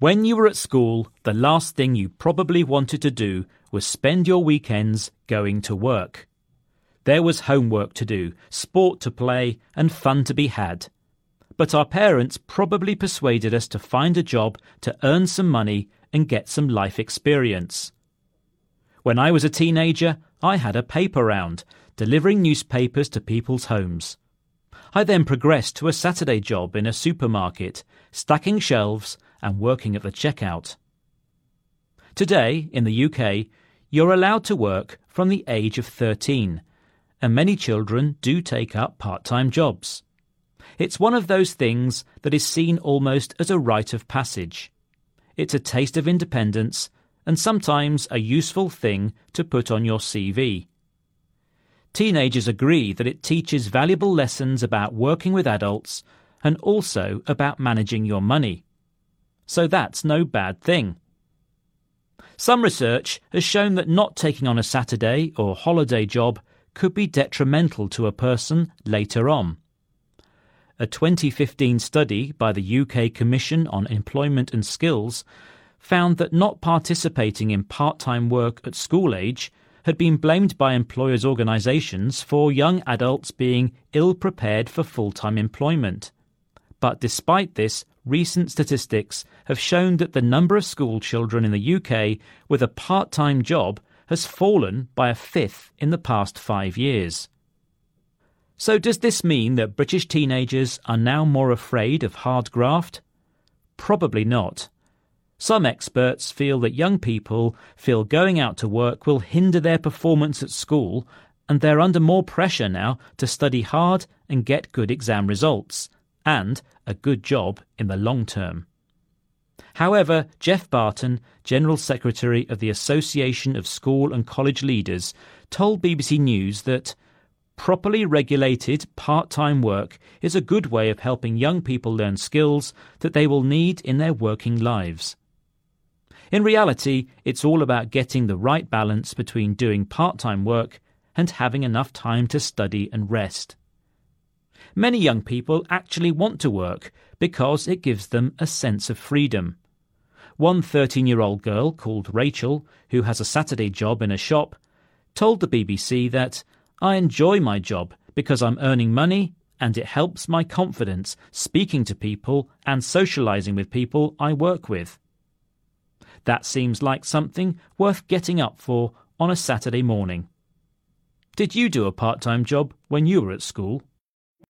When you were at school, the last thing you probably wanted to do was spend your weekends going to work. There was homework to do, sport to play, and fun to be had. But our parents probably persuaded us to find a job to earn some money and get some life experience. When I was a teenager, I had a paper round, delivering newspapers to people's homes. I then progressed to a Saturday job in a supermarket, stacking shelves and working at the checkout. Today, in the UK, you're allowed to work from the age of 13, and many children do take up part time jobs. It's one of those things that is seen almost as a rite of passage. It's a taste of independence and sometimes a useful thing to put on your CV. Teenagers agree that it teaches valuable lessons about working with adults and also about managing your money. So that's no bad thing. Some research has shown that not taking on a Saturday or holiday job could be detrimental to a person later on. A 2015 study by the UK Commission on Employment and Skills found that not participating in part time work at school age had been blamed by employers' organisations for young adults being ill prepared for full time employment. But despite this, recent statistics have shown that the number of school children in the UK with a part time job has fallen by a fifth in the past five years. So, does this mean that British teenagers are now more afraid of hard graft? Probably not. Some experts feel that young people feel going out to work will hinder their performance at school, and they're under more pressure now to study hard and get good exam results, and a good job in the long term. However, Geoff Barton, General Secretary of the Association of School and College Leaders, told BBC News that Properly regulated part time work is a good way of helping young people learn skills that they will need in their working lives. In reality, it's all about getting the right balance between doing part time work and having enough time to study and rest. Many young people actually want to work because it gives them a sense of freedom. One 13 year old girl called Rachel, who has a Saturday job in a shop, told the BBC that I enjoy my job because I'm earning money and it helps my confidence speaking to people and socializing with people I work with. That seems like something worth getting up for on a Saturday morning. Did you do a part time job when you were at school?